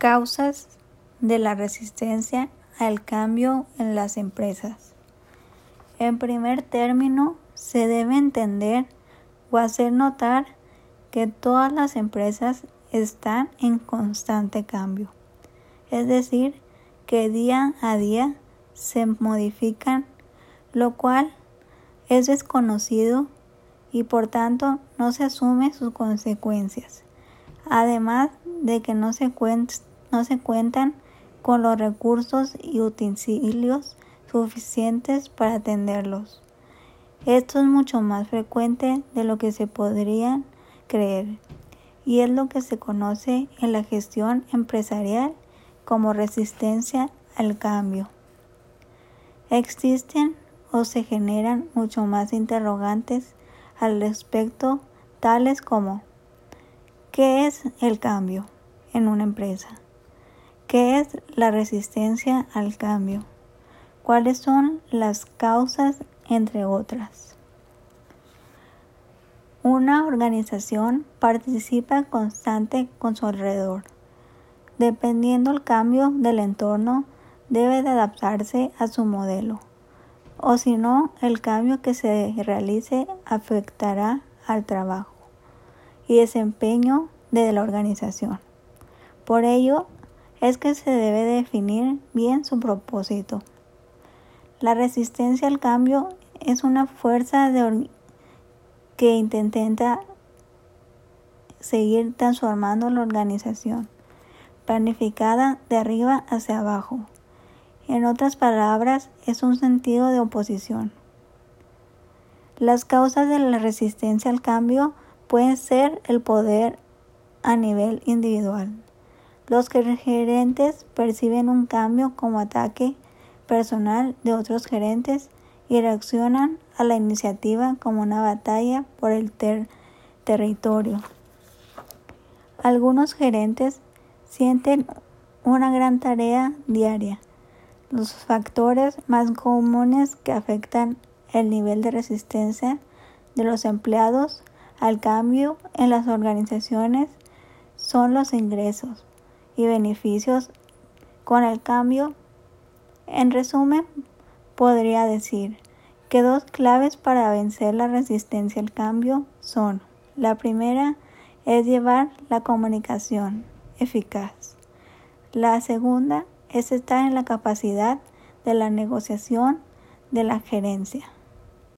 Causas de la resistencia al cambio en las empresas. En primer término, se debe entender o hacer notar que todas las empresas están en constante cambio. Es decir, que día a día se modifican, lo cual es desconocido y por tanto no se asume sus consecuencias. Además de que no se, no se cuentan con los recursos y utensilios suficientes para atenderlos. Esto es mucho más frecuente de lo que se podría creer y es lo que se conoce en la gestión empresarial como resistencia al cambio. Existen o se generan mucho más interrogantes al respecto, tales como ¿qué es el cambio en una empresa? ¿Qué es la resistencia al cambio? ¿Cuáles son las causas, entre otras? Una organización participa constante con su alrededor. Dependiendo del cambio del entorno, debe de adaptarse a su modelo. O si no, el cambio que se realice afectará al trabajo y desempeño de la organización. Por ello, es que se debe definir bien su propósito. La resistencia al cambio es una fuerza que intenta seguir transformando la organización, planificada de arriba hacia abajo. En otras palabras, es un sentido de oposición. Las causas de la resistencia al cambio pueden ser el poder a nivel individual, los gerentes perciben un cambio como ataque personal de otros gerentes y reaccionan a la iniciativa como una batalla por el territorio. Algunos gerentes sienten una gran tarea diaria. Los factores más comunes que afectan el nivel de resistencia de los empleados al cambio en las organizaciones son los ingresos, y beneficios con el cambio. En resumen, podría decir que dos claves para vencer la resistencia al cambio son, la primera es llevar la comunicación eficaz. La segunda es estar en la capacidad de la negociación de la gerencia.